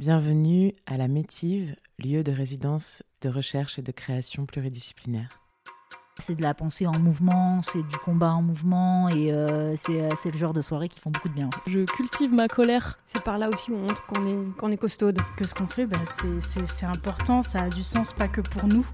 Bienvenue à la Métive, lieu de résidence de recherche et de création pluridisciplinaire. C'est de la pensée en mouvement, c'est du combat en mouvement et euh, euh, c'est le genre de soirée qui font beaucoup de bien. Je cultive ma colère. C'est par là aussi où on montre qu'on est, qu'on est costaude. Que ce qu'on fait, bah, c'est important, ça a du sens pas que pour nous,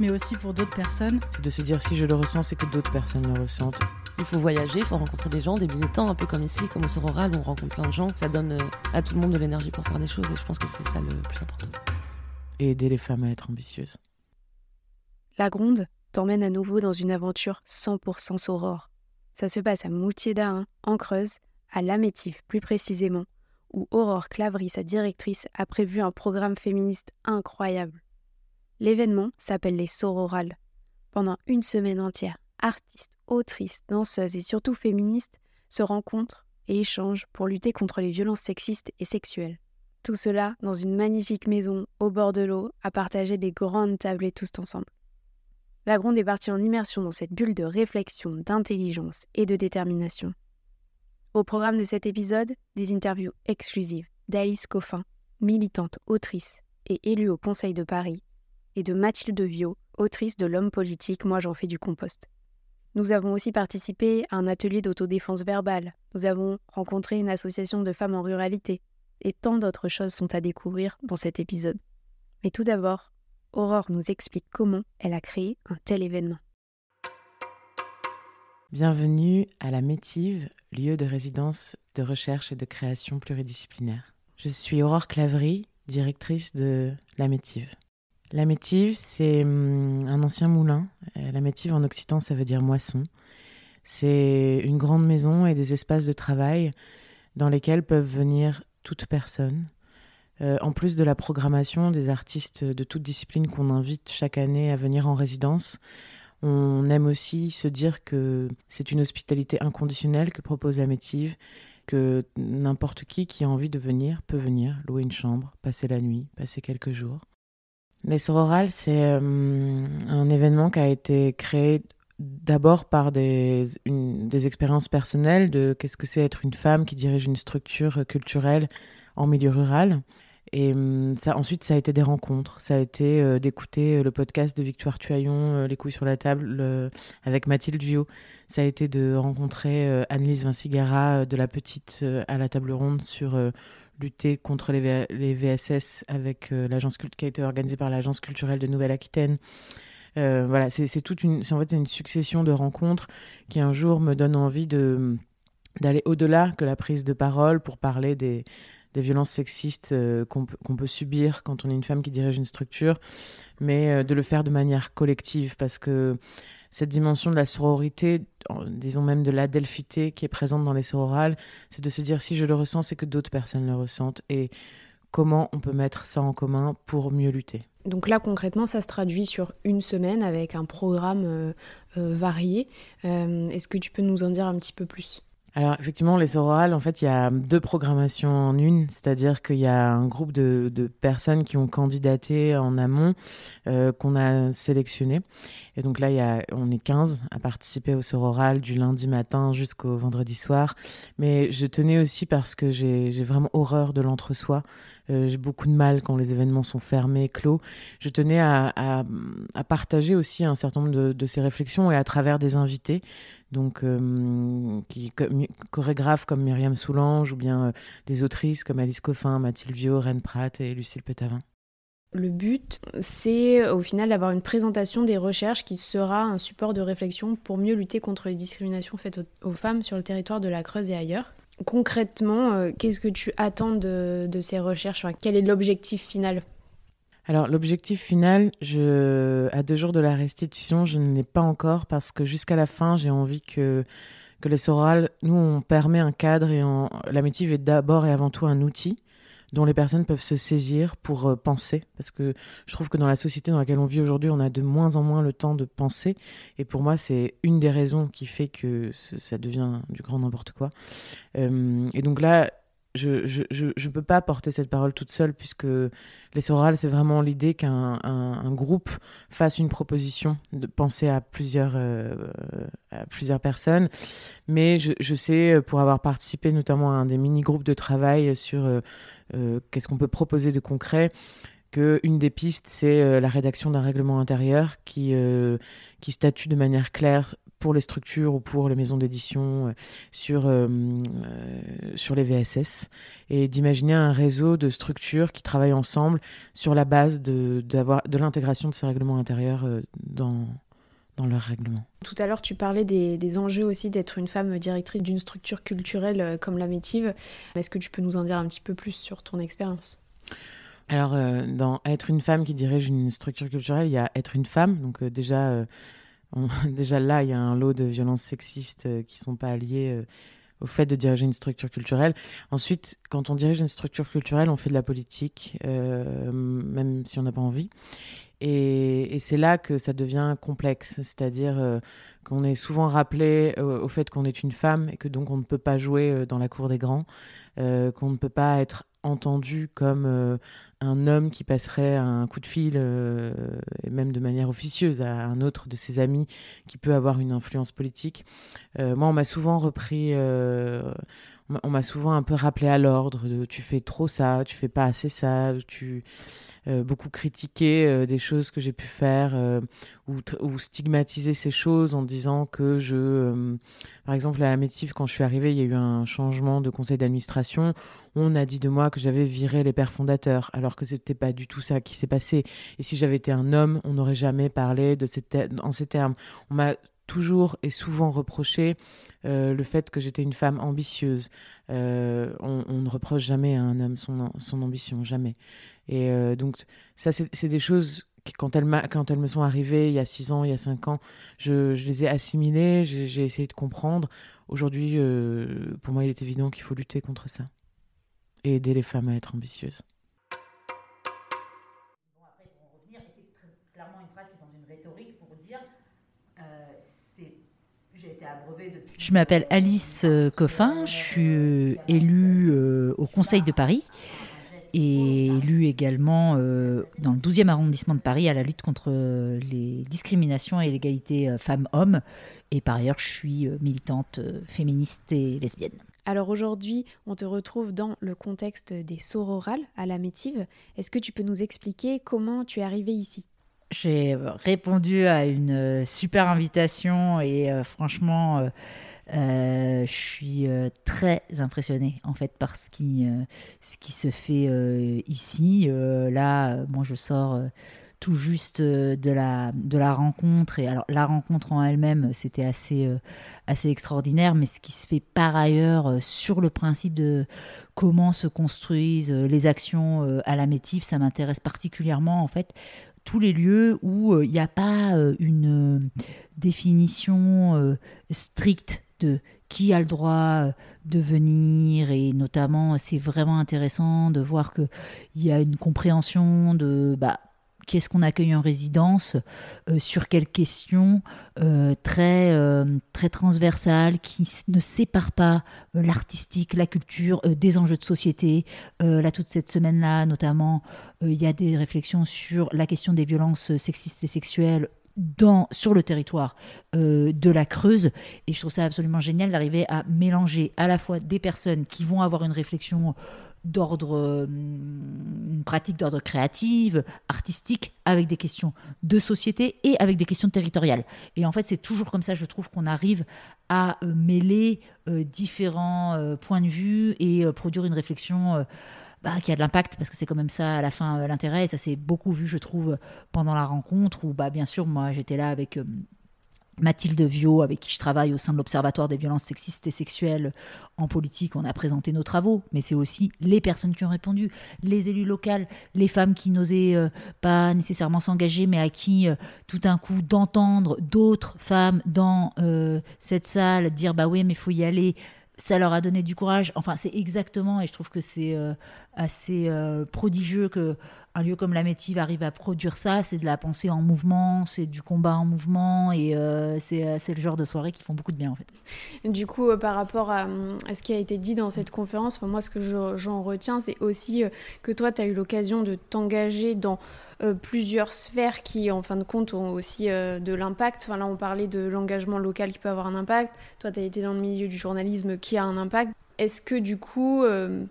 mais aussi pour d'autres personnes. C'est de se dire si je le ressens, c'est que d'autres personnes le ressentent. Il faut voyager, il faut rencontrer des gens, des militants, un peu comme ici, comme au Sororal, où on rencontre plein de gens. Ça donne euh, à tout le monde de l'énergie pour faire des choses et je pense que c'est ça le plus important. Et aider les femmes à être ambitieuses. La Gronde t'emmène à nouveau dans une aventure 100% Saurore. Ça se passe à Moutier d'Ain, en Creuse, à Lamétive plus précisément, où Aurore Clavry, sa directrice, a prévu un programme féministe incroyable. L'événement s'appelle les Sororales. Pendant une semaine entière, artistes, autrices, danseuses et surtout féministes se rencontrent et échangent pour lutter contre les violences sexistes et sexuelles. Tout cela dans une magnifique maison au bord de l'eau à partager des grandes tables et tous ensemble. La Gronde est partie en immersion dans cette bulle de réflexion, d'intelligence et de détermination. Au programme de cet épisode, des interviews exclusives d'Alice Coffin, militante, autrice et élue au Conseil de Paris, et de Mathilde Viau, autrice de L'homme politique, moi j'en fais du compost. Nous avons aussi participé à un atelier d'autodéfense verbale, nous avons rencontré une association de femmes en ruralité, et tant d'autres choses sont à découvrir dans cet épisode. Mais tout d'abord, Aurore nous explique comment elle a créé un tel événement. Bienvenue à la Métive, lieu de résidence de recherche et de création pluridisciplinaire. Je suis Aurore Clavry, directrice de la Métive. La Métive, c'est hum, un ancien moulin. Euh, la Métive en occitan, ça veut dire moisson. C'est une grande maison et des espaces de travail dans lesquels peuvent venir toutes personnes, euh, en plus de la programmation des artistes de toute discipline qu'on invite chaque année à venir en résidence, on aime aussi se dire que c'est une hospitalité inconditionnelle que propose la Métive, que n'importe qui qui a envie de venir peut venir, louer une chambre, passer la nuit, passer quelques jours. Les Sororales, c'est euh, un événement qui a été créé d'abord par des, des expériences personnelles de qu'est-ce que c'est être une femme qui dirige une structure culturelle en milieu rural. Et hum, ça, ensuite, ça a été des rencontres. Ça a été euh, d'écouter euh, le podcast de Victoire Tuaillon, euh, Les couilles sur la table, avec Mathilde Viau. Ça a été de rencontrer Annelise Vincigara de La Petite à la table ronde sur lutter contre les, VSS avec l'agence qui a été organisée par l'agence culturelle de Nouvelle-Aquitaine. voilà, c'est toute une, en fait une succession de rencontres qui un jour me donne envie d'aller au-delà que la prise de parole pour parler des des violences sexistes euh, qu'on peut subir quand on est une femme qui dirige une structure, mais euh, de le faire de manière collective parce que cette dimension de la sororité, disons même de l'adelphité qui est présente dans les sororales, c'est de se dire si je le ressens, c'est que d'autres personnes le ressentent et comment on peut mettre ça en commun pour mieux lutter. Donc là, concrètement, ça se traduit sur une semaine avec un programme euh, varié. Est-ce que tu peux nous en dire un petit peu plus? Alors effectivement, les sororales, en fait, il y a deux programmations en une, c'est-à-dire qu'il y a un groupe de, personnes qui ont candidaté en amont, euh, qu'on a sélectionné. Et donc là, il y a, on est 15 à participer au sororal du lundi matin jusqu'au vendredi soir. Mais je tenais aussi parce que j'ai vraiment horreur de l'entre-soi. Euh, j'ai beaucoup de mal quand les événements sont fermés, clos. Je tenais à, à, partager aussi un certain nombre de, de, ces réflexions et à travers des invités, donc euh, qui, chorégraphes comme Myriam Soulange ou bien euh, des autrices comme Alice Coffin, Mathilde Viau, Reine Pratt et Lucille Pétavin. Le but, c'est au final d'avoir une présentation des recherches qui sera un support de réflexion pour mieux lutter contre les discriminations faites aux femmes sur le territoire de la Creuse et ailleurs. Concrètement, euh, qu'est-ce que tu attends de, ces recherches? Quel est l'objectif final? Alors l'objectif final, je, à deux jours de la restitution, je ne l'ai pas encore parce que jusqu'à la fin, j'ai envie que, que les sorales, nous, on permet un cadre et la métive est d'abord et avant tout un outil dont les personnes peuvent se saisir pour euh, penser. Parce que je trouve que dans la société dans laquelle on vit aujourd'hui, on a de moins en moins le temps de penser. Et pour moi, c'est une des raisons qui fait que ça devient du grand n'importe quoi. Euh, et donc là, je ne peux pas porter cette parole toute seule puisque les sorales, c'est vraiment l'idée qu'un un, groupe fasse une proposition, de penser à plusieurs, euh, à plusieurs personnes. Mais je, je, sais, pour avoir participé notamment à un des mini-groupes de travail sur euh, euh, qu'est-ce qu'on peut proposer de concret, qu'une des pistes, c'est la rédaction d'un règlement intérieur qui, qui statue de manière claire pour les structures ou pour les maisons d'édition euh, sur, euh, euh, sur les VSS et d'imaginer un réseau de structures qui travaillent ensemble sur la base de, de l'intégration de ces règlements intérieurs dans, dans leur règlement. Tout à l'heure, tu parlais des, des enjeux aussi d'être une femme directrice d'une structure culturelle comme la Métive. Est-ce que tu peux nous en dire un petit peu plus sur ton expérience? Alors, dans être une femme qui dirige une structure culturelle, il y a être une femme. Donc, déjà, déjà là, il y a un lot de violences sexistes euh, qui ne sont pas liées euh, au fait de diriger une structure culturelle. Ensuite, quand on dirige une structure culturelle, on fait de la politique, euh, même si on n'a pas envie. Et, c'est là que ça devient complexe, c'est-à-dire qu'on est souvent rappelé au fait qu'on est une femme et que donc on ne peut pas jouer dans la cour des grands, qu'on ne peut pas être entendu comme un homme qui passerait un coup de fil, euh, et même de manière officieuse, à un autre de ses amis qui peut avoir une influence politique. Euh, moi, on m'a souvent repris, on m'a souvent un peu rappelé à l'ordre tu fais trop ça, tu fais pas assez ça, tu euh, beaucoup critiqué euh, des choses que j'ai pu faire euh, ou, stigmatiser ces choses en disant que je, par exemple à la Métif, quand je suis arrivée, il y a eu un changement de conseil d'administration. On a dit de moi que j'avais viré les pères fondateurs, alors que c'était pas du tout ça qui s'est passé. Et si j'avais été un homme, on n'aurait jamais parlé de ces en ces termes. On m'a toujours et souvent reproché le fait que j'étais une femme ambitieuse. on, ne reproche jamais à un homme son, son ambition, jamais. Et euh, donc, ça, c'est des choses qui, quand elles, quand elles me sont arrivées il y a 6 ans, il y a 5 ans, je, je les ai assimilées, j'ai essayé de comprendre. Aujourd'hui, euh, pour moi, il est évident qu'il faut lutter contre ça et aider les femmes à être ambitieuses. Bon, après, pour revenir, c'est clairement une phrase qui est dans une rhétorique pour dire euh, j'ai été abreuvée depuis. Je m'appelle Alice Coffin, je suis élue au Conseil de Paris et élu également euh, dans le 12e arrondissement de Paris à la lutte contre euh, les discriminations et l'égalité euh, femmes-hommes. Et par ailleurs, je suis militante féministe et lesbienne. Alors aujourd'hui, on te retrouve dans le contexte des sororales à la Métive. Est-ce que tu peux nous expliquer comment tu es arrivée ici? J'ai répondu à une super invitation et franchement euh, je suis euh, très impressionnée en fait par ce qui, euh, se fait ici. là, moi, je sors tout juste de la, rencontre. Et alors, la rencontre en elle-même, c'était assez, assez extraordinaire, mais ce qui se fait par ailleurs sur le principe de comment se construisent les actions à la métif, ça m'intéresse particulièrement en fait. Tous les lieux où il n'y a pas une définition stricte de qui a le droit euh, de venir et notamment c'est vraiment intéressant de voir qu'il y a une compréhension de bah, qu'est-ce qu'on accueille en résidence, euh, sur quelles questions euh, très, très transversales qui ne séparent pas l'artistique, la culture des enjeux de société. là, toute cette semaine-là, notamment, il y a des réflexions sur la question des violences sexistes et sexuelles sur le territoire euh, de la Creuse. Et je trouve ça absolument génial d'arriver à mélanger à la fois des personnes qui vont avoir une réflexion d'ordre, euh, une pratique d'ordre créatif, artistique, avec des questions de société et avec des questions territoriales. Et en fait, c'est toujours comme ça, je trouve, qu'on arrive à euh, mêler différents points de vue et produire une réflexion bah, qui a de l'impact, parce que c'est quand même ça à la fin euh, l'intérêt, et ça s'est beaucoup vu, je trouve, pendant la rencontre, où bah, bien sûr, moi j'étais là avec... Euh, Mathilde Viau, avec qui je travaille au sein de l'Observatoire des violences sexistes et sexuelles en politique, on a présenté nos travaux, mais c'est aussi les personnes qui ont répondu, les élus locaux, les femmes qui n'osaient euh, pas nécessairement s'engager, mais à qui tout d'un coup d'entendre d'autres femmes dans cette salle dire bah oui mais faut y aller, ça leur a donné du courage. Enfin, c'est exactement, et je trouve que c'est euh, assez euh, prodigieux que un lieu comme la Métive arrive à produire ça, c'est de la pensée en mouvement, c'est du combat en mouvement, et euh, c'est c'est le genre de soirée qui font beaucoup de bien en fait. Du coup, euh, par rapport à, à ce qui a été dit dans cette conférence, moi ce que je- j'en retiens, c'est aussi euh, que toi, tu as eu l'occasion de t'engager dans euh, plusieurs sphères qui, en fin de compte, ont aussi euh, de l'impact. Enfin, là, on parlait de l'engagement local qui peut avoir un impact. Toi, tu as été dans le milieu du journalisme qui a un impact. Est-ce que du coup, euh,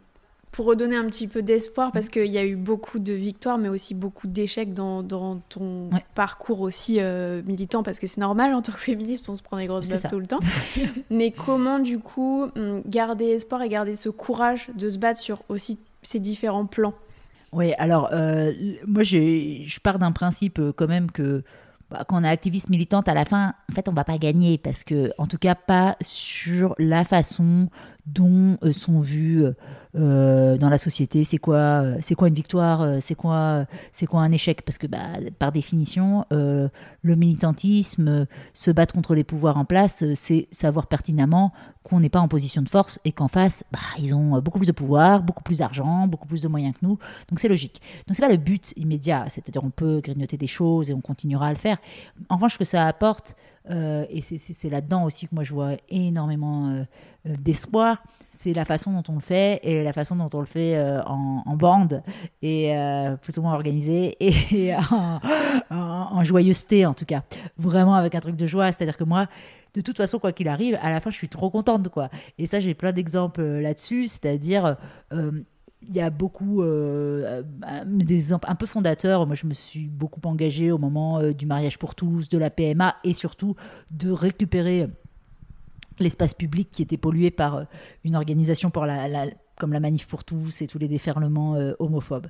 pour redonner un petit peu d'espoir, parce qu'il y a eu beaucoup de victoires, mais aussi beaucoup d'échecs dans, dans ton Ouais. parcours aussi euh, militant, parce que c'est normal, en tant que féministe, on se prend des grosses baffes tout le temps. mais comment, du coup, hum, garder espoir et garder ce courage de se battre sur aussi ces différents plans? Oui, alors euh, moi je pars d'un principe euh, quand même que bah, quand on est activiste militante, à la fin, en fait, on va pas gagner parce que, en tout cas, pas sur la façon dont euh, sont vues euh, dans la société. C'est quoi, euh, c'est quoi une victoire euh, C'est quoi, c'est quoi un échec? Parce que, bah, par définition, euh, le militantisme, euh, se battre contre les pouvoirs en place, euh, c'est savoir pertinemment qu'on n'est pas en position de force et qu'en face, bah, ils ont euh, beaucoup plus de pouvoir, beaucoup plus d'argent, beaucoup plus de moyens que nous. Donc c'est logique. Donc c'est pas le but immédiat, c'est-à-dire on peut grignoter des choses et on continuera à le faire. En revanche, ce que ça apporte, euh, et c'est- là-dedans aussi que moi je vois énormément euh, euh, d'espoir, c'est la façon dont on le fait et la façon dont on le fait en, bande et plus ou moins organisé et en, en- joyeuseté en tout cas. Vraiment avec un truc de joie, c'est-à-dire que moi, de toute façon, quoi qu'il arrive, à la fin, je suis trop contente, quoi. Et ça, j'ai plein d'exemples là-dessus, c'est-à-dire, il y a beaucoup euh, euh, des exemples un peu fondateurs. Moi, je me suis beaucoup engagée au moment euh, du mariage pour tous, de la PMA, et surtout de récupérer l'espace public qui était pollué par euh, une organisation comme la Manif pour tous et tous les déferlements homophobes.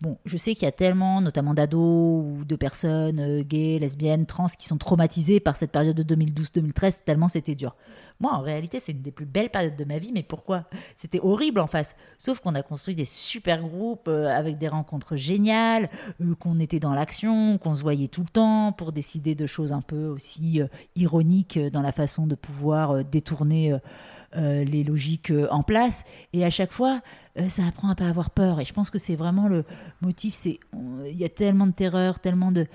Bon, je sais qu'il y a tellement, notamment d'ados ou de personnes euh, gays, lesbiennes, trans, qui sont traumatisées par cette période de 2012-2013, tellement c'était dur. Moi, en réalité, c'est une des plus belles périodes de ma vie, mais pourquoi? C'était horrible en face. Sauf qu'on a construit des super groupes euh, avec des rencontres géniales, euh, qu'on était dans l'action, qu'on se voyait tout le temps pour décider de choses un peu aussi ironiques dans la façon de pouvoir détourner euh, les logiques euh, en place. Et à chaque fois, euh, ça apprend à pas avoir peur. Et je pense que c'est vraiment le motif. C'est il y a tellement de terreur, tellement de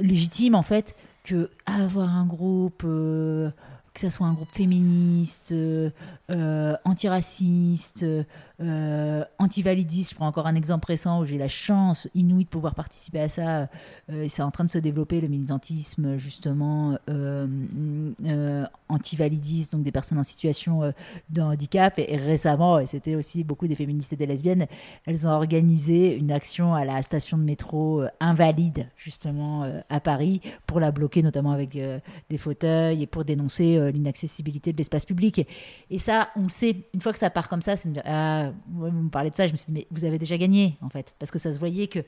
légitime en fait que avoir un groupe. que ce soit un groupe féministe, antiraciste, euh, antivalidiste. Je prends encore un exemple récent où j'ai la chance inouïe de pouvoir participer à ça. Euh, c'est en train de se développer le militantisme justement euh, euh, antivalidiste, donc des personnes en situation euh, de handicap. Et, récemment, et c'était aussi beaucoup des féministes et des lesbiennes, elles ont organisé une action à la station de métro euh, invalide justement à Paris pour la bloquer, notamment avec des fauteuils et pour dénoncer l'inaccessibilité de l'espace public. Et, ça, on sait, une fois que ça part comme ça, c'est dire, ah, vous me parlez de ça, je me suis dit, mais vous avez déjà gagné, en fait, parce que ça se voyait que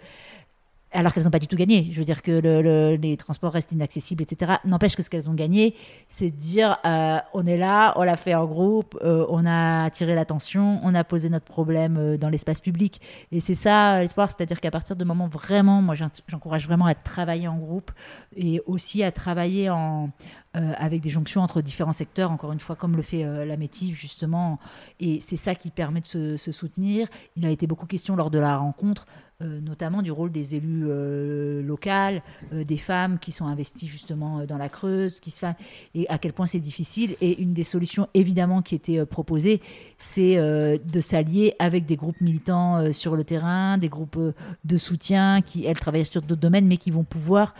alors qu'elles n'ont pas du tout gagné. Je veux dire que le- le- les transports restent inaccessibles, etc. N'empêche que ce qu'elles ont gagné, c'est de dire euh, on est là, on l'a fait en groupe, euh, on a attiré l'attention, on a posé notre problème euh, dans l'espace public. Et c'est ça l'espoir, c'est-à-dire qu'à partir de moment vraiment, moi j'en- j'encourage vraiment à travailler en groupe et aussi à travailler en, euh, avec des jonctions entre différents secteurs, encore une fois, comme le fait euh, la Métive, justement. Et c'est ça qui permet de se, soutenir. Il a été beaucoup question lors de la rencontre, euh, notamment du rôle des élus locales, des femmes qui sont investies justement dans la Creuse, qui se et à quel point c'est difficile. Et une des solutions, évidemment, qui était proposée, c'est de s'allier avec des groupes militants sur le terrain, des groupes de soutien qui, elles, travaillent sur d'autres domaines, mais qui vont pouvoir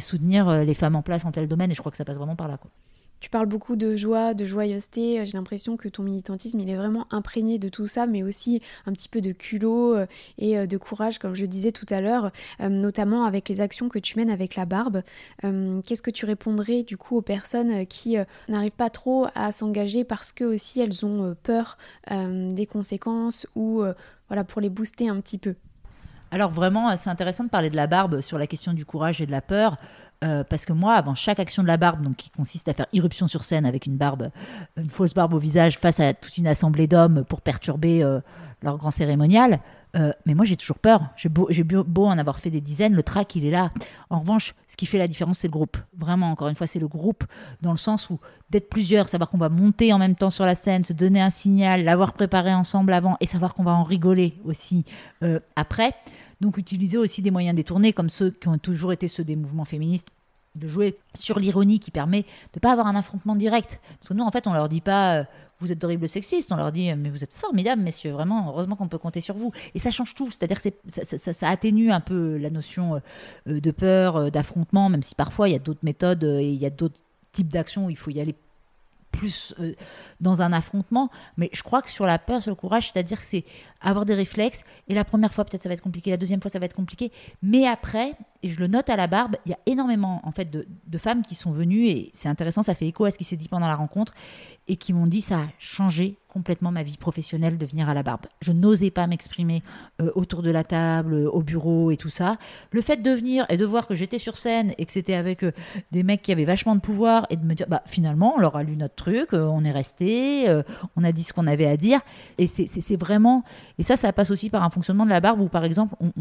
soutenir les femmes en place en tel domaine. Et je crois que ça passe vraiment par là. Quoi. Tu parles beaucoup de joie, de joyeuseté. J'ai l'impression que ton militantisme, il est vraiment imprégné de tout ça, mais aussi un petit peu de culot euh, et euh, de courage, comme je disais tout à l'heure, euh, notamment avec les actions que tu mènes avec la barbe. Euh, Qu'est-ce que tu répondrais du coup aux personnes euh, qui euh, n'arrivent pas trop à s'engager parce que aussi elles ont euh, peur euh, des conséquences ou euh, voilà pour les booster un petit peu? Alors vraiment, euh, c'est intéressant de parler de la barbe sur la question du courage et de la peur. Euh, parce que moi, avant chaque action de la barbe, donc qui consiste à faire irruption sur scène avec une barbe, une fausse barbe au visage face à toute une assemblée d'hommes pour perturber euh, leur grand cérémonial, euh, mais moi j'ai toujours peur. J'ai beau, beau, en avoir fait des dizaines, le trac il est là. En revanche, ce qui fait la différence, c'est le groupe. Vraiment, encore une fois, c'est le groupe dans le sens où d'être plusieurs, savoir qu'on va monter en même temps sur la scène, se donner un signal, l'avoir préparé ensemble avant et savoir qu'on va en rigoler aussi après Donc utiliser aussi des moyens détournés comme ceux qui ont toujours été ceux des mouvements féministes de jouer sur l'ironie qui permet de ne pas avoir un affrontement direct. Parce que nous, en fait, on leur dit pas euh, vous êtes d'horribles sexistes, on leur dit mais vous êtes formidables, messieurs, vraiment, heureusement qu'on peut compter sur vous. Et ça change tout, c'est-à-dire que ça, atténue un peu la notion euh, de peur, euh, d'affrontement, même si parfois il y a d'autres méthodes et il y a d'autres types d'actions où il faut y aller plus dans un affrontement. Mais je crois que sur la peur, sur le courage, c'est-à-dire que c'est avoir des réflexes. Et la première fois, peut-être ça va être compliqué, la deuxième fois, ça va être compliqué. Mais après, et je le note à la barbe, il y a énormément en fait de, femmes qui sont venues, et c'est intéressant, ça fait écho à ce qui s'est dit pendant la rencontre, et qui m'ont dit ça a changé complètement ma vie professionnelle de venir à la barbe. Je n'osais pas m'exprimer euh, autour de la table, euh, au bureau et tout ça. Le fait de venir et de voir que j'étais sur scène et que c'était avec euh, des mecs qui avaient vachement de pouvoir et de me dire, bah finalement, on leur a lu notre truc, on est resté, on a dit ce qu'on avait à dire. Et c'est vraiment... Et ça, ça passe aussi par un fonctionnement de la barbe où, par exemple, on,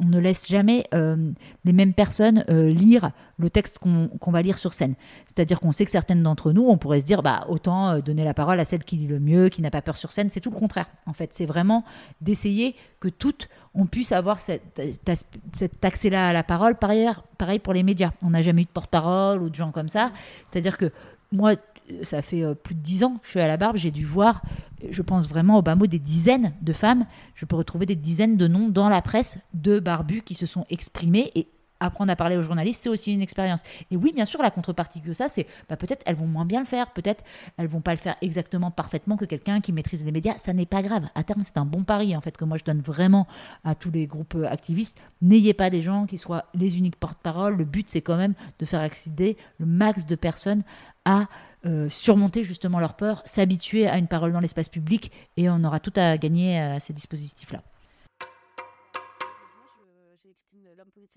ne laisse jamais les mêmes personnes lire le texte qu'on va lire sur scène. C'est-à-dire qu'on sait que certaines d'entre nous, on pourrait se dire, bah autant donner la parole à celle qui lit le mieux, qui n'a pas peur sur scène. C'est tout le contraire. En fait, c'est vraiment d'essayer que toutes, on puisse avoir cet accès-là à la parole. Par pareil pour les médias. On n'a jamais eu de porte-parole ou de gens comme ça. C'est-à-dire que moi, ça fait euh, plus de dix ans que je suis à la barbe, j'ai dû voir, je pense vraiment au bas mot, des dizaines de femmes. Je peux retrouver des dizaines de noms dans la presse de barbus qui se sont exprimés et apprendre à parler aux journalistes, c'est aussi une expérience. Et oui, bien sûr, la contrepartie que ça, c'est bah, peut-être elles vont moins bien le faire, peut-être elles vont pas le faire exactement parfaitement que quelqu'un qui maîtrise les médias. Ça n'est pas grave. À terme, c'est un bon pari en fait que moi je donne vraiment à tous les groupes euh, activistes. N'ayez pas des gens qui soient les uniques porte-parole. Le but, c'est quand même de faire accéder le max de personnes à euh, surmonter justement leur peur, s'habituer à une parole dans l'espace public, et on aura tout à gagner à ces dispositifs-là.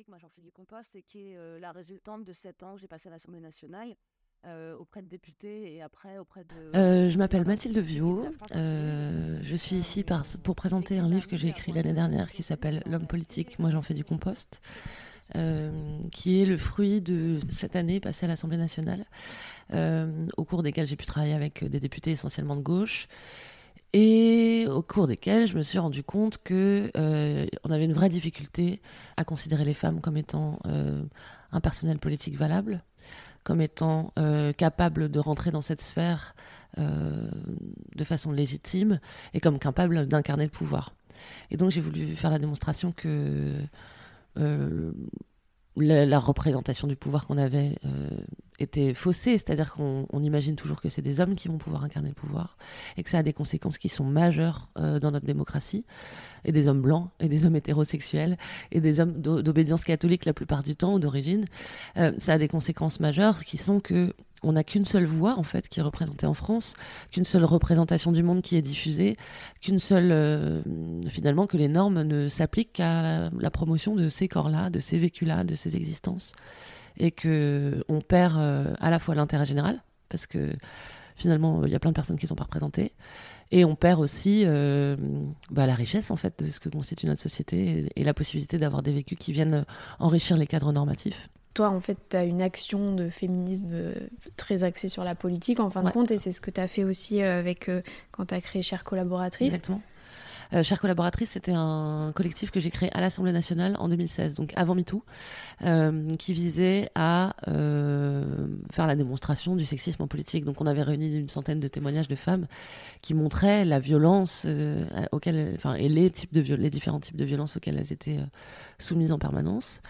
moi j'en fais du compost, et qui est euh, la résultante de 7 ans que j'ai passé à l'Assemblée nationale. Euh, auprès de députés et après auprès de... Euh, je m'appelle Mathilde Viau. je suis ici par, pour présenter un livre que j'ai écrit l'année dernière qui s'appelle L'homme politique, moi j'en fais du compost, qui est le fruit de cette année passée à l'Assemblée nationale, au cours desquelles j'ai pu travailler avec des députés essentiellement de gauche et au cours desquels je me suis rendu compte que euh, on avait une vraie difficulté à considérer les femmes comme étant euh, un personnel politique valable, comme étant euh, capable de rentrer dans cette sphère de façon légitime et comme capable d'incarner le pouvoir. Et donc j'ai voulu faire la démonstration que la, représentation du pouvoir qu'on avait euh, était faussée, c'est-à-dire qu'on imagine toujours que c'est des hommes qui vont pouvoir incarner le pouvoir et que ça a des conséquences qui sont majeures euh, dans notre démocratie, et des hommes blancs, et des hommes hétérosexuels, et des hommes d'obédience catholique la plupart du temps ou d'origine. Euh, ça a des conséquences majeures qui sont que on n'a qu'une seule voix en fait qui est représentée en France, qu'une seule représentation du monde qui est diffusée, qu'une seule euh, finalement que les normes ne s'appliquent qu'à la, promotion de ces corps-là, de ces vécus-là, de ces existences, et que on perd euh, à la fois l'intérêt général parce que finalement il y a plein de personnes qui ne sont pas représentées, et on perd aussi euh, bah, la richesse en fait de ce que constitue notre société et la possibilité d'avoir des vécus qui viennent enrichir les cadres normatifs toi, en fait, tu as une action de féminisme euh, très axée sur la politique, en fin de compte, et c'est ce que tu as fait aussi euh, avec euh, quand tu as créé Chère Collaboratrice. Exactement. Chère Collaboratrice, c'était un collectif que j'ai créé à l'Assemblée nationale en 2016, donc avant MeToo, qui visait à faire la démonstration du sexisme en politique. Donc on avait réuni une centaine de témoignages de femmes qui montraient la violence auquel, enfin, et les, types de, les différents types de violences auxquelles elles étaient soumises en permanence.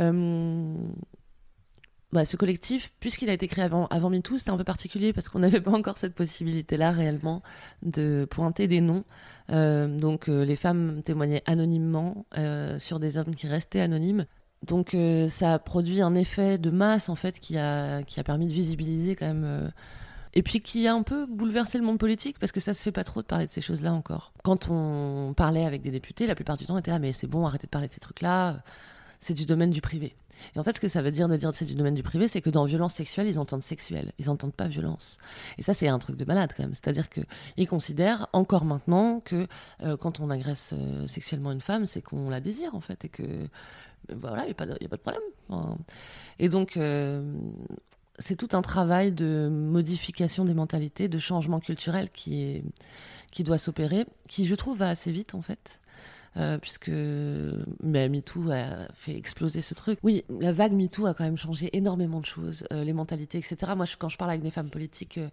Euh, bah, ce collectif, puisqu'il a été créé avant, avant MeToo, c'était un peu particulier parce qu'on n'avait pas encore cette possibilité-là réellement de pointer des noms. Euh, donc euh, les femmes témoignaient anonymement sur des hommes qui restaient anonymes. Donc ça a produit un effet de masse en fait qui a, qui a permis de visibiliser quand même. et puis qui a un peu bouleversé le monde politique parce que ça se fait pas trop de parler de ces choses-là encore. Quand on parlait avec des députés, la plupart du temps, on était là, mais c'est bon, arrêtez de parler de ces trucs-là c'est du domaine du privé. Et en fait, ce que ça veut dire de dire c'est du domaine du privé, c'est que dans violence sexuelle, ils entendent sexuel, ils entendent pas violence. Et ça, c'est un truc de malade quand même. C'est-à-dire qu'ils considèrent encore maintenant que euh, quand on agresse euh, sexuellement une femme, c'est qu'on la désire en fait, et que euh, voilà, il n'y a, a, pas de problème. et donc, c'est tout un travail de modification des mentalités, de changement culturel qui, est, qui doit s'opérer, qui, je trouve, va assez vite en fait. Euh, puisque mais MeToo a fait exploser ce truc. Oui, la vague MeToo a quand même changé énormément de choses, euh, les mentalités, etc. Moi, quand je parle avec des femmes politiques euh,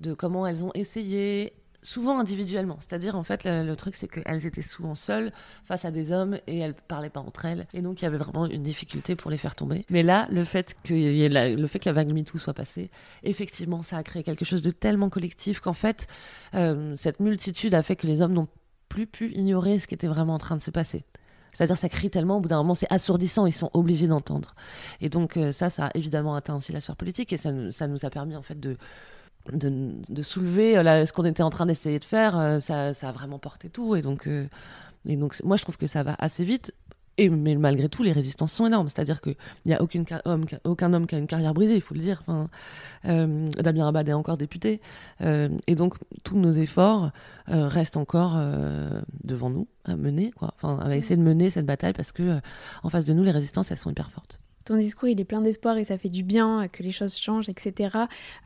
de comment elles ont essayé souvent individuellement. C'est-à-dire, en fait, le, truc, c'est qu'elles étaient souvent seules face à des hommes et elles parlaient pas entre elles. Et donc, il y avait vraiment une difficulté pour les faire tomber. Mais là, le fait que, la, le fait que la vague MeToo soit passée, effectivement, ça a créé quelque chose de tellement collectif qu'en fait, cette multitude a fait que les hommes n'ont plus pu ignorer ce qui était vraiment en train de se passer. C'est-à-dire, ça crie tellement, au bout d'un moment, c'est assourdissant, ils sont obligés d'entendre. Et donc, euh, ça, ça a évidemment atteint aussi la sphère politique et ça, ça nous a permis, en fait, de, de, soulever euh, ce qu'on était en train d'essayer de faire. euh, ça, ça a vraiment porté tout. Et donc, et donc, moi, je trouve que ça va assez vite. Et, mais malgré tout, les résistances sont énormes. C'est-à-dire qu'il n'y a aucune homme, aucun homme qui a une carrière brisée, il faut le dire. Enfin, euh, Damien Abad est encore député. Euh, et donc, tous nos efforts euh, restent encore devant nous à mener, quoi. Enfin, à essayer de mener cette bataille parce que en face de nous, les résistances, elles sont hyper fortes. Ton discours, il est plein d'espoir et ça fait du bien que les choses changent, etc.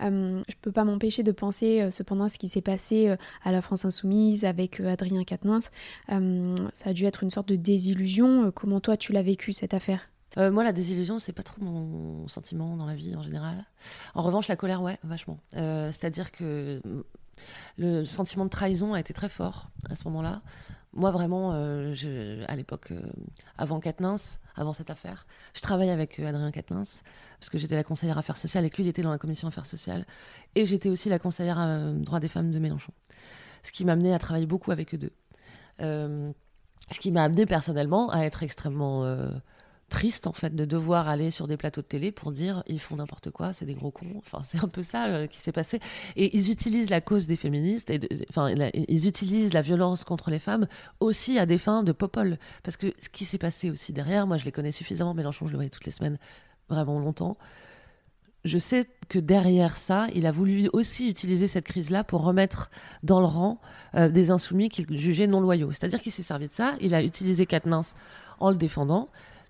Euh, je peux pas m'empêcher de penser euh, cependant à ce qui s'est passé euh, à la France Insoumise avec euh, Adrien Quatennens. Euh, ça a dû être une sorte de désillusion. Euh, comment toi, tu l'as vécu, cette affaire? Euh, moi, la désillusion, c'est pas trop mon sentiment dans la vie en général. En revanche, la colère, ouais, vachement. Euh, C'est-à-dire que mm, le sentiment de trahison a été très fort à ce moment-là. Moi, vraiment, euh, à l'époque, euh, avant Quatennens, avant cette affaire, je travaillais avec euh, Adrien Quatennens, parce que j'étais la conseillère affaires sociales et que lui, il était dans la commission affaires sociales. Et j'étais aussi la conseillère euh, droits des femmes de Mélenchon. Ce qui m'a amené à travailler beaucoup avec eux deux. Ce qui m'a amené personnellement à être extrêmement triste en fait de devoir aller sur des plateaux de télé pour dire ils font n'importe quoi, c'est des gros cons. Enfin, c'est un peu ça euh, qui s'est passé. Et ils utilisent la cause des féministes, enfin, ils utilisent la violence contre les femmes aussi à des fins de popole. Parce que ce qui s'est passé aussi derrière, moi je les connais suffisamment, Mélenchon, je le voyais toutes les semaines, vraiment longtemps. Je sais que derrière ça, il a voulu aussi utiliser cette crise-là pour remettre dans le rang euh, des insoumis qu'il jugeait non loyaux. C'est-à-dire qu'il s'est servi de ça, il a utilisé Quatennens en le défendant.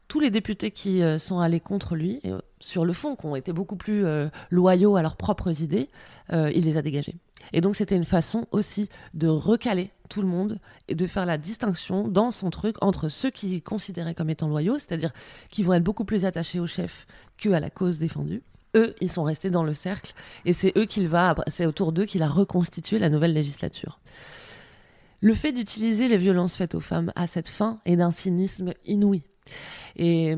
Tous les députés qui euh, sont allés contre lui, euh, sur le fond, qui ont été beaucoup plus euh, loyaux à leurs propres idées, il les a dégagés. Et donc c'était une façon aussi de recaler tout le monde et de faire la distinction dans son truc entre ceux qui considéraient comme étant loyaux, c'est-à-dire qui vont être beaucoup plus attachés au chef que à la cause défendue. Eux, ils sont restés dans le cercle et c'est eux qu'il va, c'est autour d'eux qu'il a reconstitué la nouvelle législature. Le fait d'utiliser les violences faites aux femmes à cette fin est d'un cynisme inouï. Et,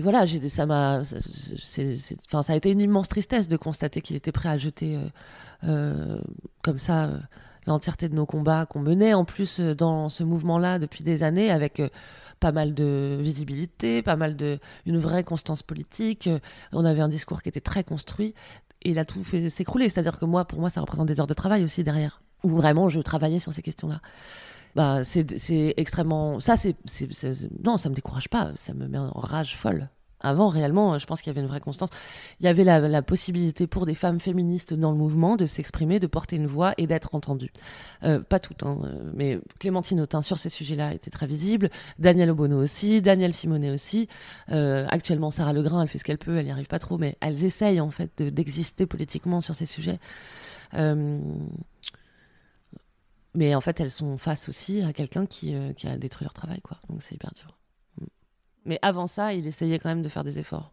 voilà, ça m'a, enfin, ça a été une immense tristesse de constater qu'il était prêt à jeter euh, euh, comme ça euh, l'entièreté de nos combats qu'on menait en plus dans ce mouvement-là depuis des années avec pas mal de visibilité, pas mal de une vraie constance politique. On avait un discours qui était très construit et il a tout fait s'écrouler. C'est-à-dire que moi, pour moi, ça représente des heures de travail aussi derrière, où vraiment je travaillais sur ces questions-là. Bah, c'est extrêmement. Ça, c'est. Non, ça me décourage pas, ça me met en rage folle. Avant, réellement, je pense qu'il y avait une vraie constance. Il y avait la, la possibilité pour des femmes féministes dans le mouvement de s'exprimer, de porter une voix et d'être entendues. Euh, pas toutes, hein, euh, mais Clémentine Autain sur ces sujets-là était très visible. Daniel Obono aussi, Daniel Simonet aussi. Euh, actuellement, Sarah Legrain, elle fait ce qu'elle peut, elle n'y arrive pas trop, mais elles essayent en fait de- d'exister politiquement sur ces sujets. Mais en fait, elles sont face aussi à quelqu'un qui, euh, qui a détruit leur travail, quoi. Donc c'est hyper dur. Mm. Mais avant ça, il essayait quand même de faire des efforts.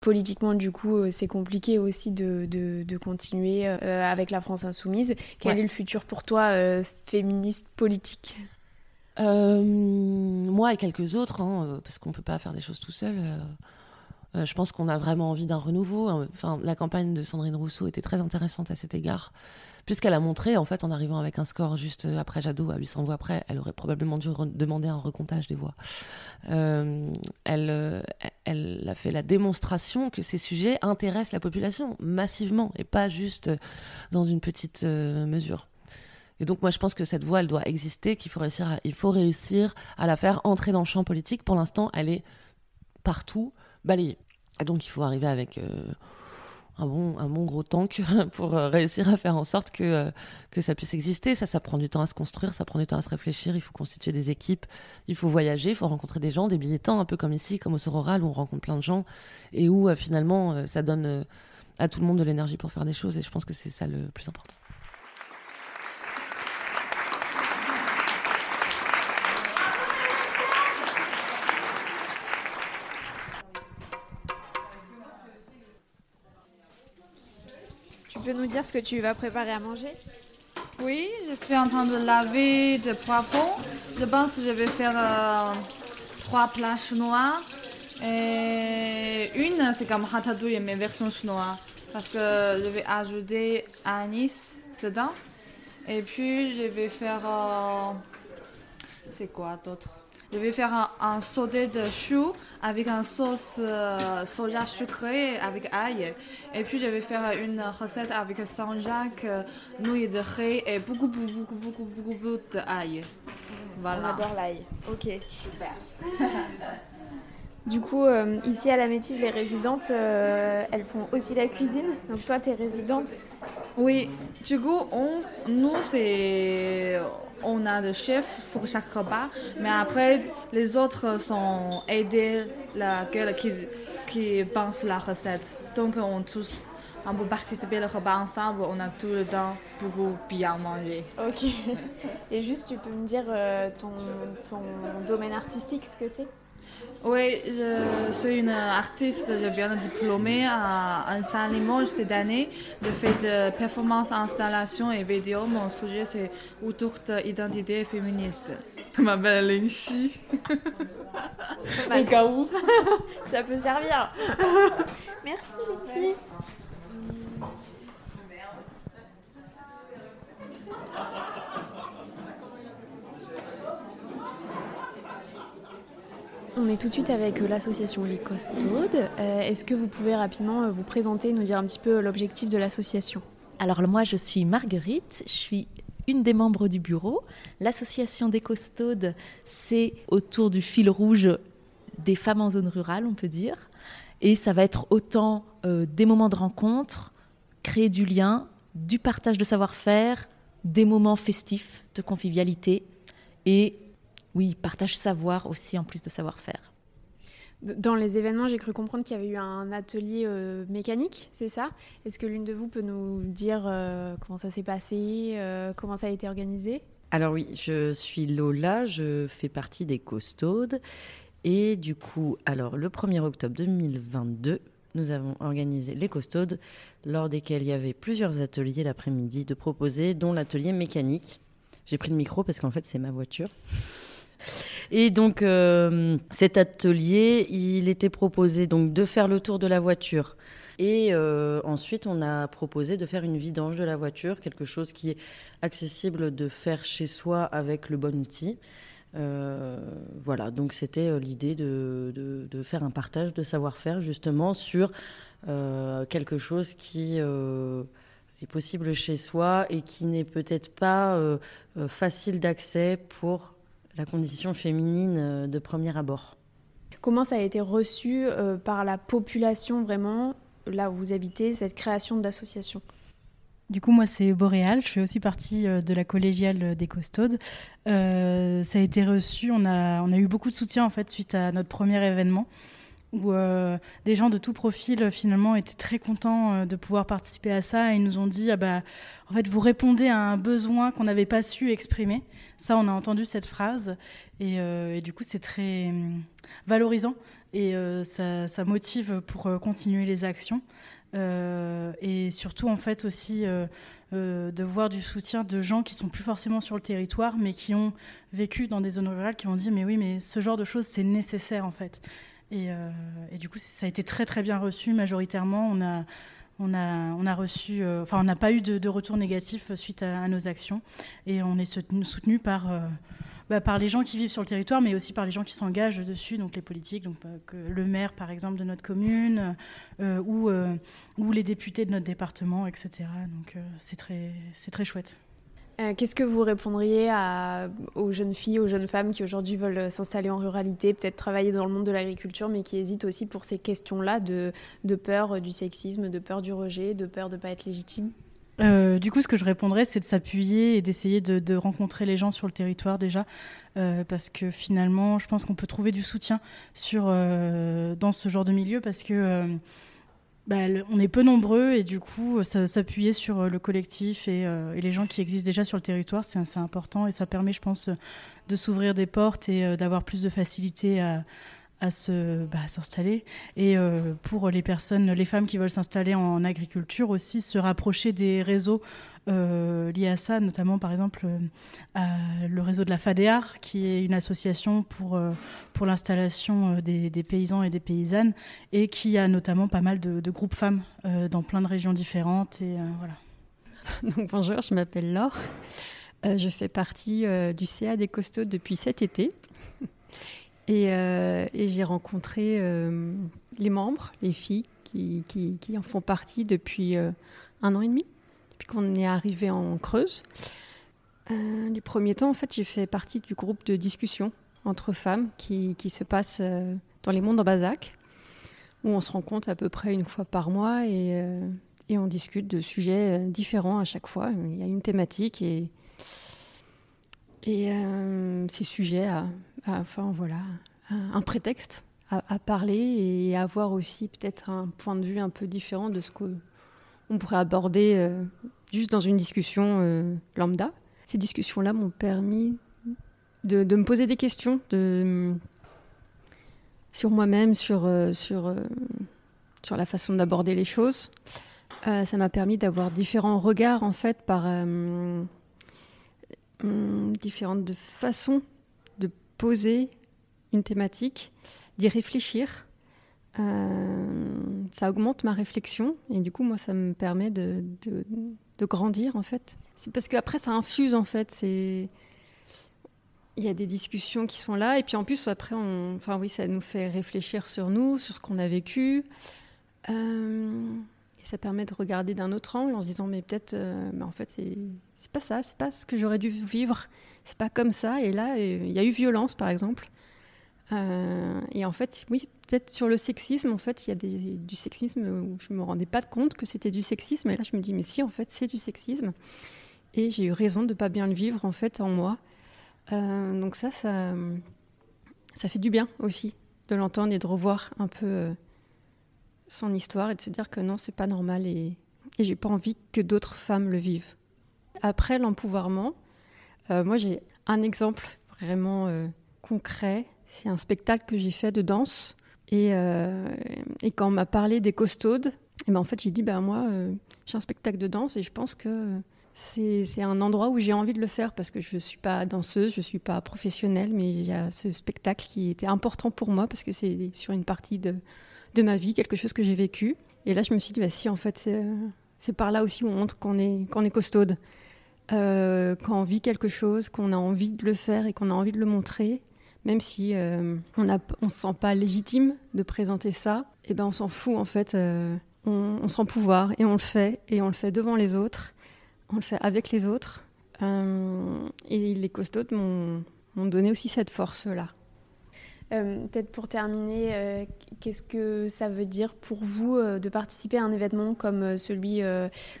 Politiquement, du coup, euh, c'est compliqué aussi de, de- de continuer euh, avec la France insoumise. Quel Ouais. est le futur pour toi, euh, féministe politique? Moi et quelques autres, hein, parce qu'on peut pas faire des choses tout seul. Euh, euh, je pense qu'on a vraiment envie d'un renouveau. hein. Enfin, la campagne de Sandrine Rousseau était très intéressante à cet égard, puisqu'elle a montré, en fait, en arrivant avec un score juste après Jadot, à 800 voix près, elle aurait probablement dû demander un recomptage des voix. Euh, elle, euh, a fait la démonstration que ces sujets intéressent la population massivement et pas juste dans une petite euh, mesure. Et donc moi je pense que cette voie elle doit exister, qu'il faut réussir, il faut réussir à la faire entrer dans le champ politique. Pour l'instant, elle est partout balayée. Et donc il faut arriver avec euh, un bon, gros tank pour euh, réussir à faire en sorte que, euh, que ça puisse exister. Ça, ça prend du temps à se construire, ça prend du temps à se réfléchir. Il faut constituer des équipes, il faut voyager, il faut rencontrer des gens, des militants, un peu comme ici, comme au Sororal, où on rencontre plein de gens et où finalement ça donne à tout le monde de l'énergie pour faire des choses. Et je pense que c'est ça le plus important. Nous dire ce que tu vas préparer à manger? Oui, je suis en train de laver des poivrons. Je pense que je vais faire euh, trois plats chinois. Et une, c'est comme ratatouille, mais version chinoise. Parce que je vais ajouter anis dedans. Et puis, je vais faire. euh, c'est quoi d'autre? Je vais faire un, un sauté de choux avec une sauce euh, soja sucrée avec ail. Et puis, je vais faire une recette avec Saint-Jacques, euh, nouilles de riz et beaucoup, beaucoup, beaucoup, beaucoup, beaucoup, beaucoup d'ail. Voilà. l'ail. Ok, super. du coup, euh, ici à la Métive, les résidentes, euh, elles font aussi la cuisine. Donc toi, tu es résidente? Oui, du coup, on, nous, c'est. On a des chefs pour chaque repas, mais après, les autres sont aidés, la gueule qui, qui pense la recette. Donc, on tous, on peut participer au repas ensemble, on a tout le temps beaucoup bien mangé. Ok. Et juste, tu peux me dire euh, ton, ton domaine artistique, ce que c'est? Oui, je suis une artiste, je viens de diplômer à, à Saint-Limoges cette année. Je fais de performances, installations et vidéos. Mon sujet, c'est autour de l'identité féministe. Je m'appelle Ling Xi. Au cas où. Ça peut servir. Merci, les On est tout de suite avec euh, l'association Les Costaudes. Euh, Est-ce que vous pouvez rapidement euh, vous présenter, nous dire un petit peu l'objectif de l'association? Alors moi, je suis Marguerite, je suis une des membres du bureau. L'association des costaudes, c'est autour du fil rouge des femmes en zone rurale, on peut dire. Et ça va être autant des moments de rencontre, créer du lien, du partage de savoir-faire, des moments festifs de convivialité et oui, partage savoir aussi en plus de savoir-faire. Dans les événements, j'ai cru comprendre qu'il y avait eu un atelier euh, mécanique, c'est ça? Est-ce que l'une de vous peut nous dire euh, comment ça s'est passé, euh, comment ça a été organisé? Alors oui, je suis Lola, je fais partie des costaudes. Et du coup, alors le 1er octobre 2022, nous avons organisé les costaudes, lors desquels il y avait plusieurs ateliers l'après-midi de proposer, dont l'atelier mécanique. J'ai pris le micro parce qu'en fait, c'est ma voiture. Et donc, euh, cet atelier, il était proposé donc de faire le tour de la voiture. Et euh, ensuite, on a proposé de faire une vidange de la voiture, quelque chose qui est accessible de faire chez soi avec le bon outil. Euh, voilà, donc c'était l'idée de, de- faire un partage de savoir-faire justement sur quelque chose qui est possible chez soi et qui n'est peut-être pas facile d'accès pour la condition féminine euh, de premier abord. Comment ça a été reçu euh, par la population vraiment, là où vous habitez, cette création d'association? Du coup, moi, c'est Boréal. Je fais aussi partie euh, de la collégiale des Costaudes. Euh, ça a été reçu. On a, on a eu beaucoup de soutien en fait suite à notre premier événement où euh, des gens de tout profil euh, finalement étaient très contents euh, de pouvoir participer à ça et ils nous ont dit ah bah en fait vous répondez à un besoin qu'on n'avait pas su exprimer. Ça, on a entendu cette phrase et, du coup c'est très hum, valorisant et ça, ça motive pour continuer les actions. Et surtout en fait aussi de voir du soutien de gens qui sont plus forcément sur le territoire mais qui ont vécu dans des zones rurales qui ont dit mais oui mais ce genre de choses c'est nécessaire en fait et, euh, et du coup ça a été très très bien reçu majoritairement on a on a, on a reçu, euh, on n'a pas eu de, retour négatif suite à, nos actions. Et on est soutenu, par, euh, bah, par les gens qui vivent sur le territoire, mais aussi par les gens qui s'engagent dessus, donc les politiques, donc le maire, par exemple, de notre commune, ou, ou les députés de notre département, etc. Donc c'est très, c'est très chouette. Euh, Qu'est-ce que vous répondriez aux jeunes filles, aux jeunes femmes qui aujourd'hui veulent s'installer en ruralité, peut-être travailler dans le monde de l'agriculture, mais qui hésitent aussi pour ces questions-là de, peur du sexisme, de peur du rejet, de peur de ne pas être légitime? Euh, du coup, ce que je répondrais, c'est de s'appuyer et d'essayer de, rencontrer les gens sur le territoire déjà, euh, parce que finalement, je pense qu'on peut trouver du soutien sur, dans ce genre de milieu, parce que bah, on est peu nombreux et du coup, ça- s'appuyer sur euh, le collectif et, euh, et les gens qui existent déjà sur le territoire, c'est important et ça permet, je pense, euh, de s'ouvrir des portes et euh, d'avoir plus de facilité à, à se bah, s'installer et pour les personnes, les femmes qui veulent s'installer en agriculture aussi se rapprocher des réseaux euh, liées à ça, notamment par exemple le réseau de la FADEAR, qui est une association pour, pour l'installation des, paysans et des paysannes, et qui a notamment pas mal de, groupes femmes dans plein de régions différentes. Et, voilà. Donc, bonjour, je m'appelle Laure. Euh, je fais partie euh, du CA des costauds depuis cet été. Euh, et, j'ai rencontré les membres, les filles qui, en font partie depuis un an et demi, depuis qu'on est arrivé en Creuse. du premier temps, en fait, j'ai fait partie du groupe de discussion entre femmes qui, qui se passe dans les mondes en Bazac, où on se rencontre à peu près une fois par mois et, et on discute de sujets différents à chaque fois. Il y a une thématique et, et euh, ces sujets à, enfin voilà, un prétexte à, parler et avoir aussi peut-être un point de vue un peu différent de ce qu'on pourrait aborder euh, juste dans une discussion euh, lambda. Ces discussions-là m'ont permis de, me poser des questions sur moi-même, sur, sur, sur la façon d'aborder les choses. ça m'a permis d'avoir différents regards en fait par Hum, différentes façons de poser une thématique, d'y réfléchir. Euh, ça augmente ma réflexion et du coup, moi, ça me permet de, de, grandir en fait. C'est parce qu'après, ça infuse en fait. C'est il y a des discussions qui sont là et puis en plus après, enfin oui, ça nous fait réfléchir sur nous, sur ce qu'on a vécu. Euh, ça permet de regarder d'un autre angle en se disant mais peut-être, euh, en fait c'est c'est pas ça, c'est pas ce que j'aurais dû vivre, c'est pas comme ça. Et là, euh, il y a eu violence, par exemple. Euh, et en fait, oui, peut-être sur le sexisme, en fait, il y a des, du sexisme où je me rendais pas compte que c'était du sexisme. Et là, je me dis, mais si, en fait, c'est du sexisme. Et j'ai eu raison de pas bien le vivre, en fait, en moi. Euh, donc ça, ça, ça fait du bien aussi de l'entendre et de revoir un peu son histoire et de se dire que non, c'est pas normal et, j'ai pas envie que d'autres femmes le vivent. Après l'empouvoirment, euh, moi j'ai un exemple vraiment euh, concret. C'est un spectacle que j'ai fait de danse. Et, euh, quand on m'a parlé des costaudes, et eh ben en fait j'ai dit, ben moi j'ai un spectacle de danse et je pense que c'est un endroit où j'ai envie de le faire parce que je ne suis pas danseuse, je ne suis pas professionnelle, mais il y a ce spectacle qui était important pour moi parce que c'est sur une partie de, de, ma vie, quelque chose que j'ai vécu. Et là, je me suis dit, bah, si, en fait, c'est par là aussi où on montre qu'on est, qu'on est costaude. Euh, quand on vit quelque chose, qu'on a envie de le faire et qu'on a envie de le montrer, même si euh, on ne on se sent pas légitime de présenter ça, et eh ben on s'en fout en fait. Euh, on, sent pouvoir et on le fait et on le fait devant les autres, on le fait avec les autres. et les costaudes m'ont donné aussi cette force là. Peut-être pour terminer, qu'est-ce que ça veut dire pour vous de participer à un événement comme celui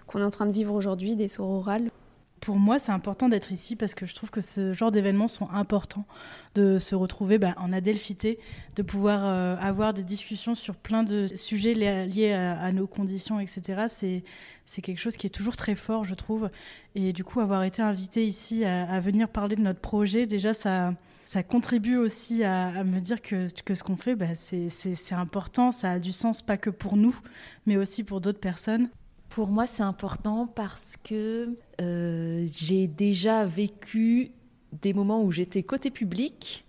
qu'on est en train de vivre aujourd'hui, des sororales pour moi, c'est important d'être ici parce que je trouve que ce genre d'événements sont importants, de se retrouver bah, en adelphité, de pouvoir euh, avoir des discussions sur plein de sujets liés à, nos conditions, etc. C'est quelque chose qui est toujours très fort, je trouve. Et du coup, avoir été invité ici à, venir parler de notre projet, déjà, ça, ça contribue aussi à, me dire que, que ce qu'on fait, bah, c'est, important, ça a du sens, pas que pour nous, mais aussi pour d'autres personnes. Pour moi, c'est important parce que euh, j'ai déjà vécu des moments où j'étais côté public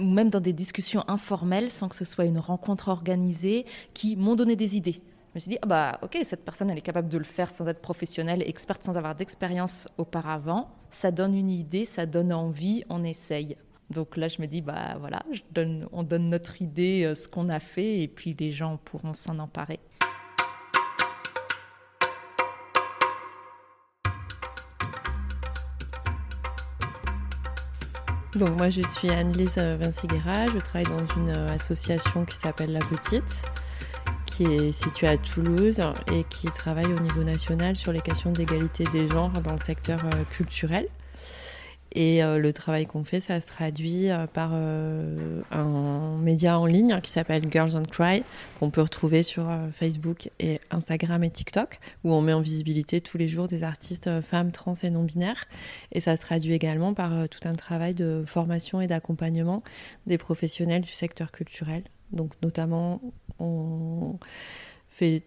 ou même dans des discussions informelles sans que ce soit une rencontre organisée qui m'ont donné des idées. Je me suis dit, ah bah ok, cette personne, elle est capable de le faire sans être professionnelle, experte, sans avoir d'expérience auparavant. Ça donne une idée, ça donne envie, on essaye. Donc là, je me dis, bah voilà, on donne notre idée, euh, ce qu'on a fait, et puis les gens pourront s'en emparer. Donc moi je suis Anne-Lise Vinciguera, je travaille dans une euh, association qui s'appelle La Petite, qui est située à Toulouse et qui travaille au niveau national sur les questions d'égalité des genres dans le secteur euh, culturel. Et euh, le travail qu'on fait, ça se traduit euh, par euh, un média en ligne qui s'appelle Girls on Cry, qu'on peut retrouver sur Facebook et Instagram et TikTok, où on met en visibilité tous les jours des artistes femmes, trans et non-binaires. Et ça se traduit également par tout un travail de formation et d'accompagnement des professionnels du secteur culturel. Donc notamment, on fait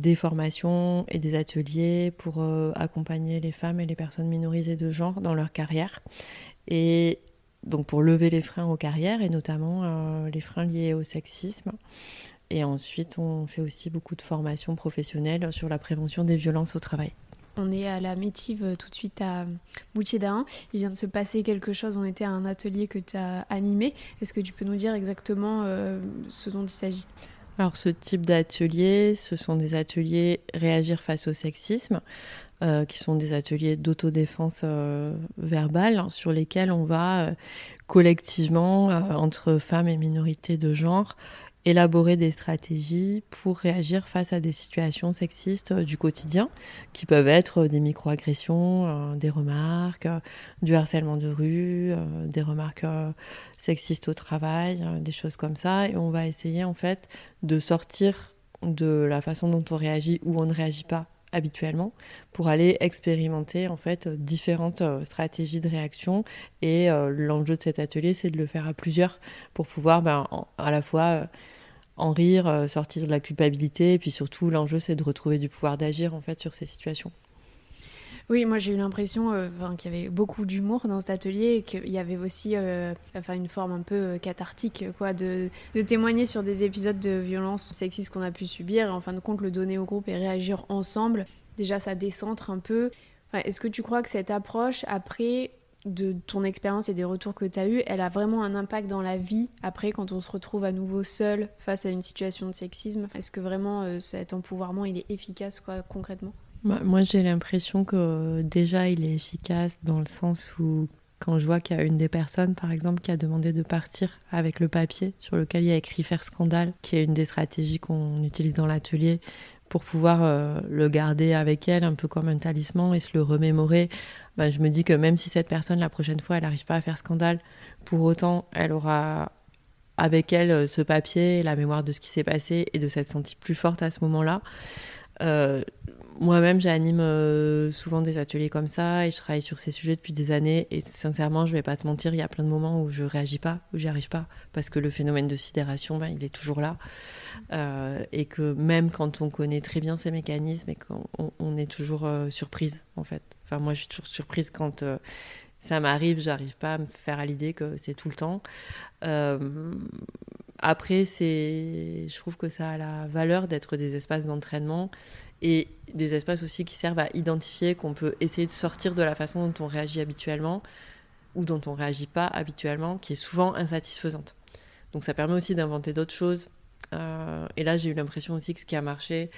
des formations et des ateliers pour euh, accompagner les femmes et les personnes minorisées de genre dans leur carrière. Et donc pour lever les freins aux carrières et notamment euh, les freins liés au sexisme. Et ensuite, on fait aussi beaucoup de formations professionnelles sur la prévention des violences au travail. On est à la Métive euh, tout de suite à Moutier d'Ain. Il vient de se passer quelque chose. On était à un atelier que tu as animé. Est-ce que tu peux nous dire exactement ce dont il s'agit? Alors ce type d'atelier, ce sont des ateliers réagir face au sexisme, euh, qui sont des ateliers d'autodéfense euh, verbale sur lesquels on va euh, collectivement, entre femmes et minorités de genre, élaborer des stratégies pour réagir face à des situations sexistes euh, du quotidien, qui peuvent être des microagressions, euh, des remarques, euh, du harcèlement de rue, des remarques sexistes au travail, des choses comme ça. Et on va essayer en fait de sortir de la façon dont on réagit ou on ne réagit pas habituellement pour aller expérimenter en fait différentes stratégies de réaction et l'enjeu de cet atelier c'est de le faire à plusieurs pour pouvoir ben, à la fois en rire, euh, sortir de la culpabilité. Et puis surtout, l'enjeu, c'est de retrouver du pouvoir d'agir en fait sur ces situations. Oui, moi j'ai eu l'impression euh, qu'il y avait beaucoup d'humour dans cet atelier et qu'il y avait aussi euh, une forme un peu cathartique quoi, de, de, témoigner sur des épisodes de violence sexiste qu'on a pu subir et en fin de compte le donner au groupe et réagir ensemble. Déjà ça décentre un peu. Est-ce que tu crois que cette approche, après, de ton expérience et des retours que tu as eus, elle a vraiment un impact dans la vie après quand on se retrouve à nouveau seul face à une situation de sexisme? Est-ce que vraiment euh, cet empouvoirment il est efficace quoi, concrètement? Bah, Moi j'ai l'impression que déjà il est efficace dans le sens où quand je vois qu'il y a une des personnes par exemple qui a demandé de partir avec le papier sur lequel il y a écrit faire scandale, qui est une des stratégies qu'on utilise dans l'atelier pour pouvoir euh, le garder avec elle un peu comme un talisman et se le remémorer bah, je me dis que même si cette personne, la prochaine fois, elle n'arrive pas à faire scandale, pour autant, elle aura avec elle euh, ce papier, la mémoire de ce qui s'est passé et de s'être sentie plus forte à ce moment-là. Euh, moi-même, j'anime euh, souvent des ateliers comme ça et je travaille sur ces sujets depuis des années. Et sincèrement, je vais pas te mentir, il y a plein de moments où je réagis pas, où j'y arrive pas, parce que le phénomène de sidération, ben, il est toujours là. Euh, et que même quand on connaît très bien ces mécanismes, et qu'on on est toujours euh, surprise, en fait. Enfin, moi, je suis toujours surprise quand ça m'arrive, j'arrive pas à me faire à l'idée que c'est tout le temps. après, je trouve que ça a la valeur d'être des espaces d'entraînement et des espaces aussi qui servent à identifier qu'on peut essayer de sortir de la façon dont on réagit habituellement ou dont on réagit pas habituellement, qui est souvent insatisfaisante. Donc ça permet aussi d'inventer d'autres choses. Euh, et là, j'ai eu l'impression aussi que ce qui a marché,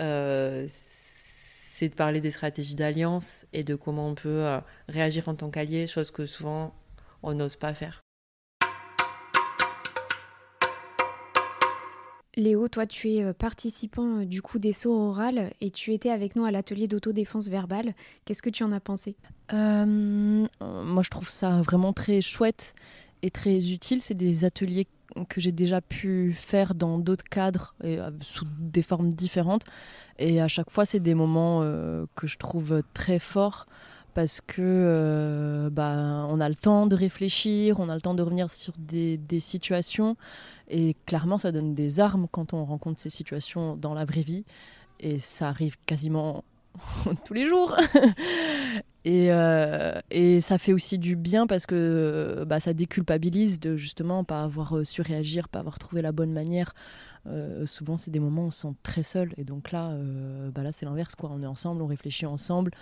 euh, c'est de parler des stratégies d'alliance et de comment on peut euh, réagir en tant qu'allié, chose que souvent on n'ose pas faire. Léo, toi, tu es euh, participant euh, du coup des sauts orales et tu étais avec nous à l'atelier d'autodéfense verbale. Qu'est-ce que tu en as pensé? Euh, Moi, je trouve ça vraiment très chouette et très utile. C'est des ateliers que j'ai déjà pu faire dans d'autres cadres et sous des formes différentes. Et à chaque fois, c'est des moments que je trouve très forts parce que bah, on a le temps de réfléchir, on a le temps de revenir sur des, des situations et clairement, ça donne des armes quand on rencontre ces situations dans la vraie vie. Et ça arrive quasiment tous les jours. et, euh, et, ça fait aussi du bien parce que bah, ça déculpabilise de justement pas avoir euh, su réagir, pas avoir trouvé la bonne manière. Euh, souvent, c'est des moments où on se sent très seul. Et donc là, bah là c'est l'inverse. quoi. On est ensemble, on réfléchit ensemble.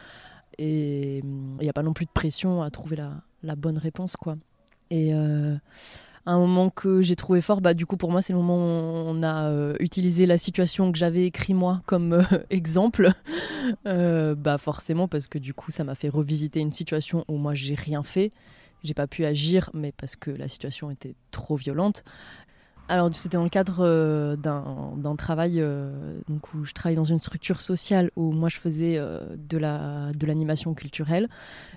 Et il n'y a pas non plus de pression à trouver la, la bonne réponse. quoi. Et un moment que j'ai trouvé fort, bah, du coup pour moi c'est le moment où on a euh, utilisé la situation que j'avais écrit moi comme euh, exemple. Euh, bah forcément parce que du coup ça m'a fait revisiter une situation où moi j'ai rien fait, j'ai pas pu agir, mais parce que la situation était trop violente. alors, c'était dans le cadre d'un travail donc où je travaille dans une structure sociale où moi je faisais de l'animation la, de culturelle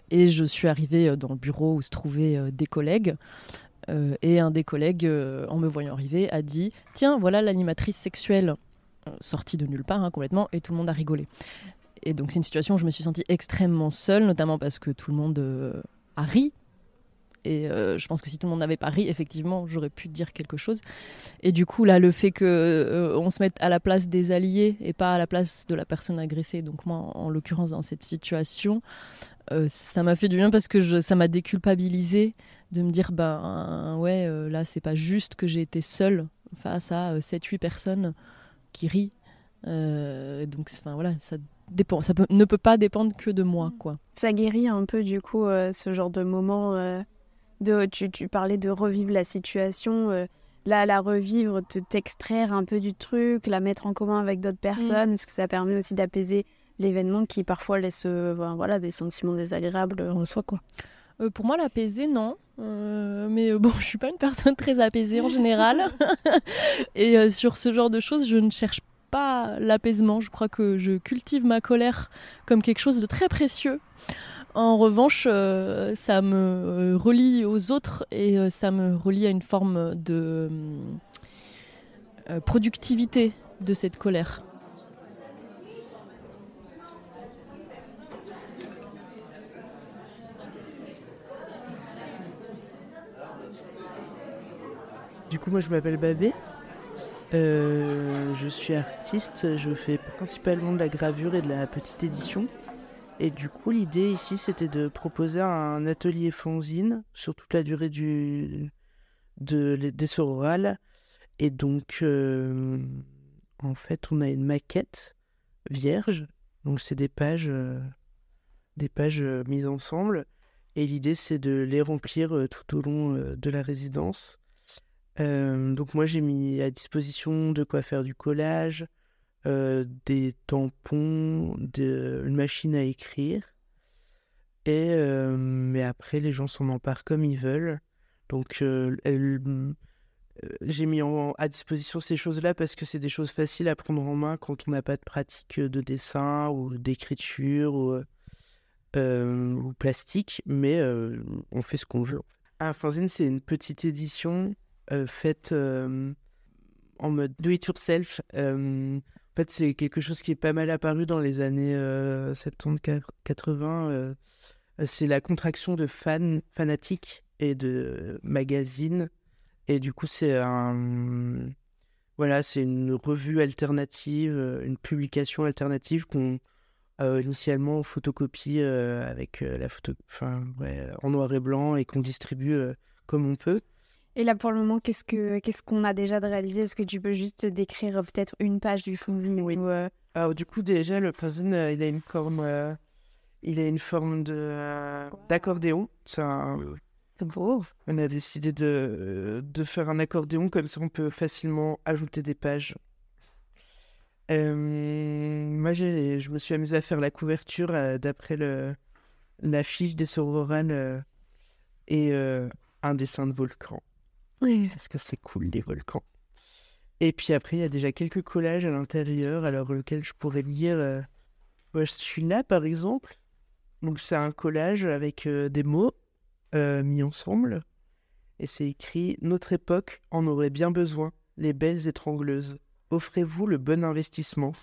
et je suis arrivée dans le bureau où se trouvaient des collègues. Et un des collègues, en me voyant arriver, a dit Tiens, voilà l'animatrice sexuelle, sortie de nulle part hein, complètement, et tout le monde a rigolé. Et donc, c'est une situation où je me suis sentie extrêmement seule, notamment parce que tout le monde a ri et euh, je pense que si tout le monde n'avait pas ri, effectivement, j'aurais pu dire quelque chose. Et du coup, là, le fait qu'on euh, on se mette à la place des alliés et pas à la place de la personne agressée, donc moi, en, l'occurrence, dans cette situation, euh, ça m'a fait du bien parce que ça m'a déculpabilisé de me dire, ben ouais, là, c'est pas juste que j'ai été seule face à 7-8 personnes qui rient. donc, enfin voilà, ça dépend, ça ne peut pas dépendre que de moi, quoi. Ça guérit un peu, du coup, ce genre de moment tu, parlais de revivre la situation. Euh, là, la revivre, te t'extraire un peu du truc, la mettre en commun avec d'autres mm. personnes, parce que ça permet aussi d'apaiser l'événement qui parfois laisse euh, voilà, des sentiments désagréables en soi. Quoi? Euh, pour moi, l'apaiser, non. mais bon, je suis pas une personne très apaisée en général. Et sur ce genre de choses, je ne cherche pas l'apaisement. Je crois que je cultive ma colère comme quelque chose de très précieux. En revanche, euh, ça me euh, relie aux autres et euh, ça me relie à une forme de productivité de cette colère. Du coup, moi, je m'appelle Babé. je suis artiste. Je fais principalement de la gravure et de la petite édition. Et du coup, l'idée ici, c'était de proposer un atelier fanzine sur toute la durée du, de, des sororales. Et donc, euh, en fait, on a une maquette vierge. Donc, c'est des pages, euh, des pages euh, mises ensemble. Et l'idée, c'est de les remplir tout au long de la résidence. donc, moi, j'ai mis à disposition de quoi faire du collage, euh, des tampons, de, une machine à écrire. Et euh, mais après, les gens s'en emparent comme ils veulent. Donc, euh, j'ai mis à disposition ces choses-là parce que c'est des choses faciles à prendre en main quand on n'a pas de pratique de dessin ou d'écriture ou, plastique. Mais on fait ce qu'on veut. Un fanzine, c'est une petite édition faite en mode do it yourself fait, c'est quelque chose qui est pas mal apparu dans les années 70-80. Euh, euh, c'est la contraction de fans, fanatiques et de magazines. Et du coup, c'est. Voilà, c'est une revue alternative, euh, une publication alternative qu'on initialement photocopie avec la photo, en noir et blanc et qu'on distribue comme on peut. Et là, pour le moment, qu'est-ce que qu'est-ce qu'on a déjà de réalisé? Est-ce que tu peux juste décrire euh, peut-être une page du fanzine Oui. Euh, Alors, du coup, déjà, le fanzine, euh, il a une forme, il a une forme de d'accordéon. C'est un... beau. On a décidé de, de faire un accordéon comme ça, on peut facilement ajouter des pages. moi, je me suis amusé à faire la couverture d'après le l'affiche des sororales et un dessin de volcan. Oui. Parce que c'est cool, les volcans. Et puis après, il y a déjà quelques collages à l'intérieur, alors lequel je pourrais lire. Euh, je suis là, par exemple. Donc, c'est un collage avec euh, des mots euh, mis ensemble. Et c'est écrit Notre époque en aurait bien besoin, les belles étrangleuses. Offrez-vous le bon investissement.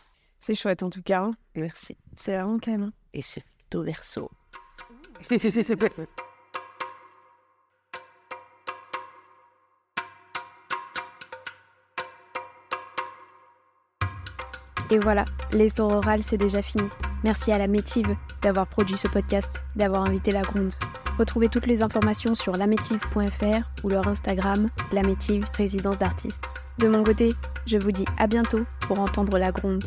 C'est chouette en tout cas. Hein. Merci. C'est vraiment quand même. Hein. Et c'est recto verso. Et voilà, les orales, c'est déjà fini. Merci à la Métive d'avoir produit ce podcast, d'avoir invité la Gronde. Retrouvez toutes les informations sur lamétive.fr ou leur Instagram, lamétive résidence d'artistes. De mon côté, je vous dis à bientôt pour entendre la Gronde.